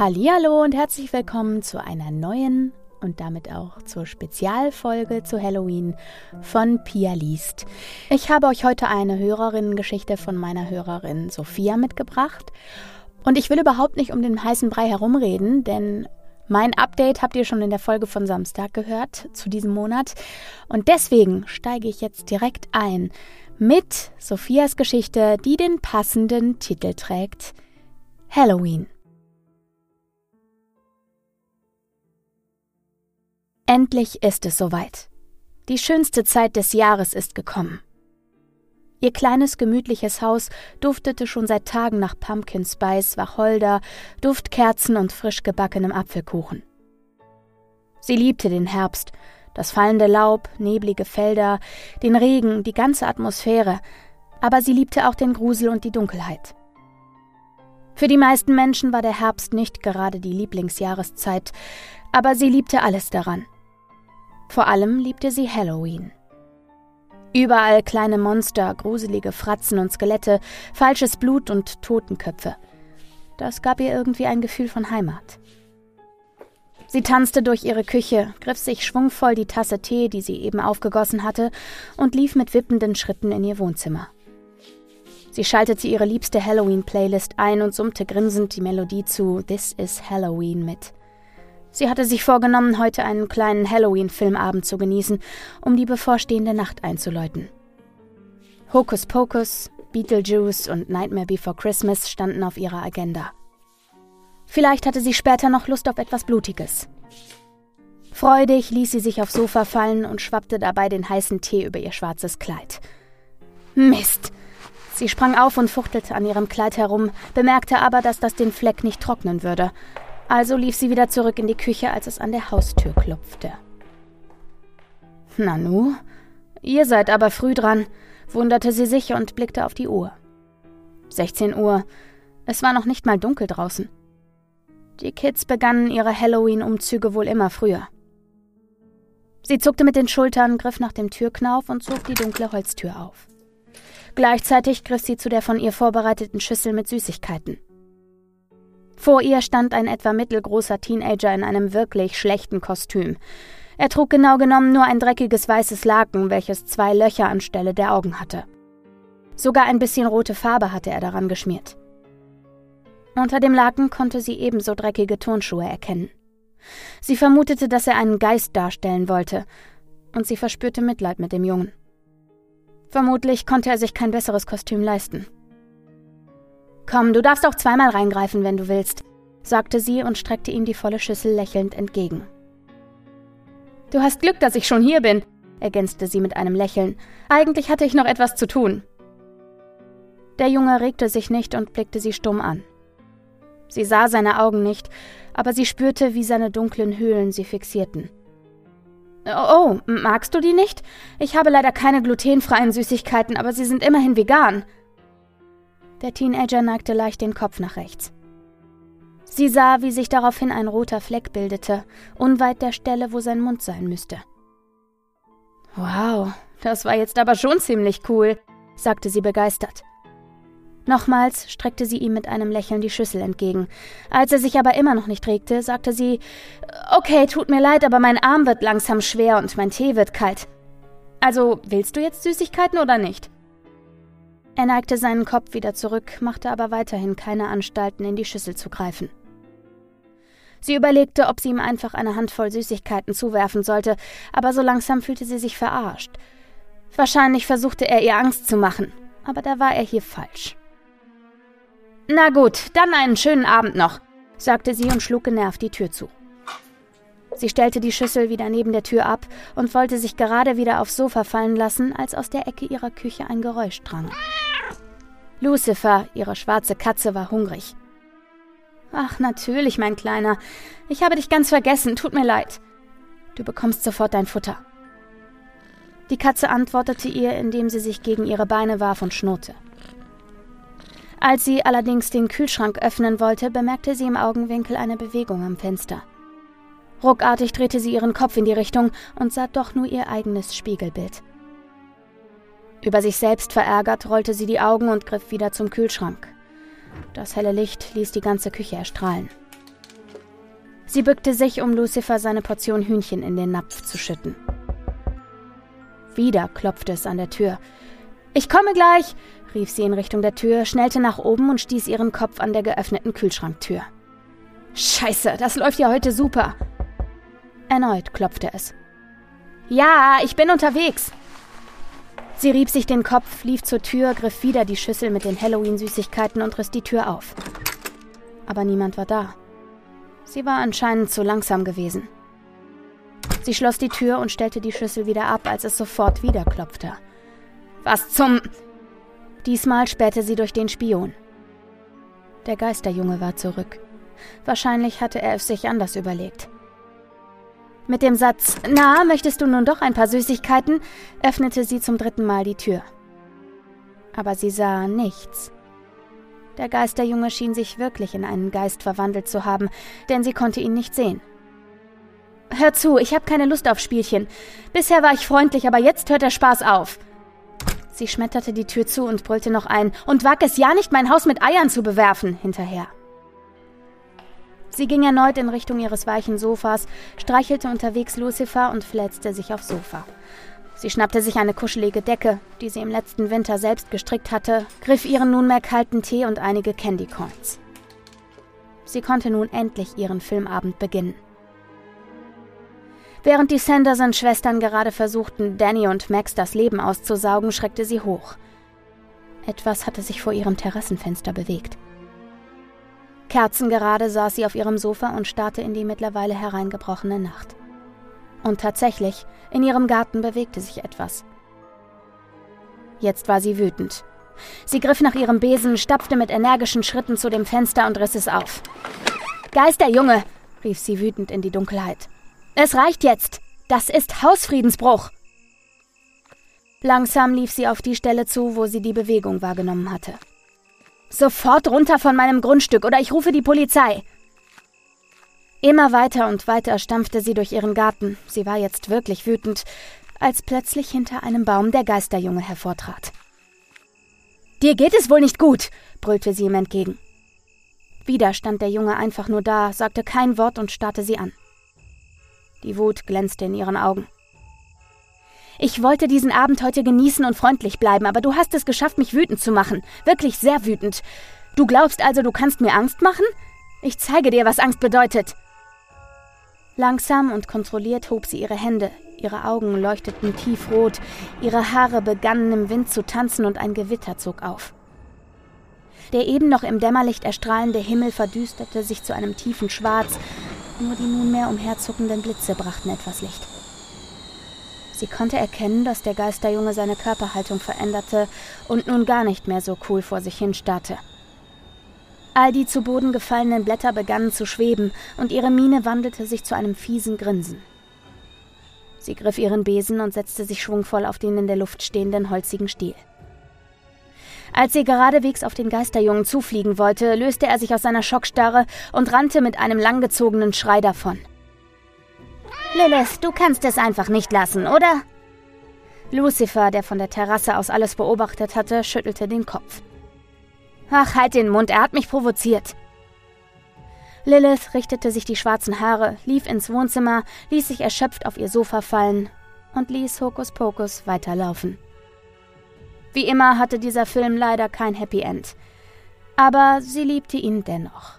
Hallo und herzlich willkommen zu einer neuen und damit auch zur Spezialfolge zu Halloween von Pia liest. Ich habe euch heute eine Hörerinnengeschichte von meiner Hörerin Sophia mitgebracht und ich will überhaupt nicht um den heißen Brei herumreden, denn mein Update habt ihr schon in der Folge von Samstag gehört zu diesem Monat und deswegen steige ich jetzt direkt ein mit Sophias Geschichte, die den passenden Titel trägt Halloween. Endlich ist es soweit. Die schönste Zeit des Jahres ist gekommen. Ihr kleines gemütliches Haus duftete schon seit Tagen nach Pumpkin Spice, Wacholder, Duftkerzen und frisch gebackenem Apfelkuchen. Sie liebte den Herbst, das fallende Laub, neblige Felder, den Regen, die ganze Atmosphäre, aber sie liebte auch den Grusel und die Dunkelheit. Für die meisten Menschen war der Herbst nicht gerade die Lieblingsjahreszeit, aber sie liebte alles daran. Vor allem liebte sie Halloween. Überall kleine Monster, gruselige Fratzen und Skelette, falsches Blut und Totenköpfe. Das gab ihr irgendwie ein Gefühl von Heimat. Sie tanzte durch ihre Küche, griff sich schwungvoll die Tasse Tee, die sie eben aufgegossen hatte, und lief mit wippenden Schritten in ihr Wohnzimmer. Sie schaltete ihre liebste Halloween-Playlist ein und summte grinsend die Melodie zu This is Halloween mit. Sie hatte sich vorgenommen, heute einen kleinen Halloween-Filmabend zu genießen, um die bevorstehende Nacht einzuläuten. Hocus Pocus, Beetlejuice und Nightmare Before Christmas standen auf ihrer Agenda. Vielleicht hatte sie später noch Lust auf etwas Blutiges. Freudig ließ sie sich aufs Sofa fallen und schwappte dabei den heißen Tee über ihr schwarzes Kleid. Mist! Sie sprang auf und fuchtelte an ihrem Kleid herum, bemerkte aber, dass das den Fleck nicht trocknen würde also lief sie wieder zurück in die Küche, als es an der Haustür klopfte. Nanu, ihr seid aber früh dran, wunderte sie sich und blickte auf die Uhr. 16 Uhr. Es war noch nicht mal dunkel draußen. Die Kids begannen ihre Halloween-Umzüge wohl immer früher. Sie zuckte mit den Schultern, griff nach dem Türknauf und zog die dunkle Holztür auf. Gleichzeitig griff sie zu der von ihr vorbereiteten Schüssel mit Süßigkeiten. Vor ihr stand ein etwa mittelgroßer Teenager in einem wirklich schlechten Kostüm. Er trug genau genommen nur ein dreckiges weißes Laken, welches zwei Löcher anstelle der Augen hatte. Sogar ein bisschen rote Farbe hatte er daran geschmiert. Unter dem Laken konnte sie ebenso dreckige Turnschuhe erkennen. Sie vermutete, dass er einen Geist darstellen wollte, und sie verspürte Mitleid mit dem Jungen. Vermutlich konnte er sich kein besseres Kostüm leisten. Komm, du darfst auch zweimal reingreifen, wenn du willst, sagte sie und streckte ihm die volle Schüssel lächelnd entgegen. Du hast Glück, dass ich schon hier bin, ergänzte sie mit einem Lächeln. Eigentlich hatte ich noch etwas zu tun. Der Junge regte sich nicht und blickte sie stumm an. Sie sah seine Augen nicht, aber sie spürte, wie seine dunklen Höhlen sie fixierten. Oh, oh, magst du die nicht? Ich habe leider keine glutenfreien Süßigkeiten, aber sie sind immerhin vegan. Der Teenager neigte leicht den Kopf nach rechts. Sie sah, wie sich daraufhin ein roter Fleck bildete, unweit der Stelle, wo sein Mund sein müsste. Wow, das war jetzt aber schon ziemlich cool, sagte sie begeistert. Nochmals streckte sie ihm mit einem Lächeln die Schüssel entgegen. Als er sich aber immer noch nicht regte, sagte sie Okay, tut mir leid, aber mein Arm wird langsam schwer und mein Tee wird kalt. Also, willst du jetzt Süßigkeiten oder nicht? Er neigte seinen Kopf wieder zurück, machte aber weiterhin keine Anstalten, in die Schüssel zu greifen. Sie überlegte, ob sie ihm einfach eine Handvoll Süßigkeiten zuwerfen sollte, aber so langsam fühlte sie sich verarscht. Wahrscheinlich versuchte er ihr Angst zu machen, aber da war er hier falsch. Na gut, dann einen schönen Abend noch, sagte sie und schlug genervt die Tür zu. Sie stellte die Schüssel wieder neben der Tür ab und wollte sich gerade wieder aufs Sofa fallen lassen, als aus der Ecke ihrer Küche ein Geräusch drang. Lucifer, ihre schwarze Katze, war hungrig. Ach, natürlich, mein Kleiner. Ich habe dich ganz vergessen, tut mir leid. Du bekommst sofort dein Futter. Die Katze antwortete ihr, indem sie sich gegen ihre Beine warf und schnurrte. Als sie allerdings den Kühlschrank öffnen wollte, bemerkte sie im Augenwinkel eine Bewegung am Fenster. Ruckartig drehte sie ihren Kopf in die Richtung und sah doch nur ihr eigenes Spiegelbild. Über sich selbst verärgert rollte sie die Augen und griff wieder zum Kühlschrank. Das helle Licht ließ die ganze Küche erstrahlen. Sie bückte sich, um Lucifer seine Portion Hühnchen in den Napf zu schütten. Wieder klopfte es an der Tür. Ich komme gleich, rief sie in Richtung der Tür, schnellte nach oben und stieß ihren Kopf an der geöffneten Kühlschranktür. Scheiße, das läuft ja heute super. Erneut klopfte es. Ja, ich bin unterwegs. Sie rieb sich den Kopf, lief zur Tür, griff wieder die Schüssel mit den Halloween-Süßigkeiten und riss die Tür auf. Aber niemand war da. Sie war anscheinend zu langsam gewesen. Sie schloss die Tür und stellte die Schüssel wieder ab, als es sofort wieder klopfte. Was zum... Diesmal spähte sie durch den Spion. Der Geisterjunge war zurück. Wahrscheinlich hatte er es sich anders überlegt. Mit dem Satz Na, möchtest du nun doch ein paar Süßigkeiten? öffnete sie zum dritten Mal die Tür. Aber sie sah nichts. Der Geisterjunge schien sich wirklich in einen Geist verwandelt zu haben, denn sie konnte ihn nicht sehen. Hör zu, ich habe keine Lust auf Spielchen. Bisher war ich freundlich, aber jetzt hört der Spaß auf. Sie schmetterte die Tür zu und brüllte noch ein und wag es ja nicht, mein Haus mit Eiern zu bewerfen, hinterher. Sie ging erneut in Richtung ihres weichen Sofas, streichelte unterwegs Lucifer und fläzte sich aufs Sofa. Sie schnappte sich eine kuschelige Decke, die sie im letzten Winter selbst gestrickt hatte, griff ihren nunmehr kalten Tee und einige Candy Coins. Sie konnte nun endlich ihren Filmabend beginnen. Während die Sanderson-Schwestern gerade versuchten, Danny und Max das Leben auszusaugen, schreckte sie hoch. Etwas hatte sich vor ihrem Terrassenfenster bewegt. Kerzengerade saß sie auf ihrem Sofa und starrte in die mittlerweile hereingebrochene Nacht. Und tatsächlich, in ihrem Garten bewegte sich etwas. Jetzt war sie wütend. Sie griff nach ihrem Besen, stapfte mit energischen Schritten zu dem Fenster und riss es auf. Geisterjunge! rief sie wütend in die Dunkelheit. Es reicht jetzt! Das ist Hausfriedensbruch! Langsam lief sie auf die Stelle zu, wo sie die Bewegung wahrgenommen hatte. Sofort runter von meinem Grundstück oder ich rufe die Polizei. Immer weiter und weiter stampfte sie durch ihren Garten. Sie war jetzt wirklich wütend, als plötzlich hinter einem Baum der Geisterjunge hervortrat. Dir geht es wohl nicht gut, brüllte sie ihm entgegen. Wieder stand der Junge einfach nur da, sagte kein Wort und starrte sie an. Die Wut glänzte in ihren Augen. Ich wollte diesen Abend heute genießen und freundlich bleiben, aber du hast es geschafft, mich wütend zu machen. Wirklich sehr wütend. Du glaubst also, du kannst mir Angst machen? Ich zeige dir, was Angst bedeutet. Langsam und kontrolliert hob sie ihre Hände. Ihre Augen leuchteten tiefrot, ihre Haare begannen im Wind zu tanzen und ein Gewitter zog auf. Der eben noch im Dämmerlicht erstrahlende Himmel verdüsterte sich zu einem tiefen Schwarz, nur die nunmehr umherzuckenden Blitze brachten etwas Licht. Sie konnte erkennen, dass der Geisterjunge seine Körperhaltung veränderte und nun gar nicht mehr so cool vor sich hin starrte. All die zu Boden gefallenen Blätter begannen zu schweben und ihre Miene wandelte sich zu einem fiesen Grinsen. Sie griff ihren Besen und setzte sich schwungvoll auf den in der Luft stehenden holzigen Stiel. Als sie geradewegs auf den Geisterjungen zufliegen wollte, löste er sich aus seiner Schockstarre und rannte mit einem langgezogenen Schrei davon. Lilith, du kannst es einfach nicht lassen, oder? Lucifer, der von der Terrasse aus alles beobachtet hatte, schüttelte den Kopf. Ach, halt den Mund, er hat mich provoziert. Lilith richtete sich die schwarzen Haare, lief ins Wohnzimmer, ließ sich erschöpft auf ihr Sofa fallen und ließ Hokuspokus weiterlaufen. Wie immer hatte dieser Film leider kein Happy End. Aber sie liebte ihn dennoch.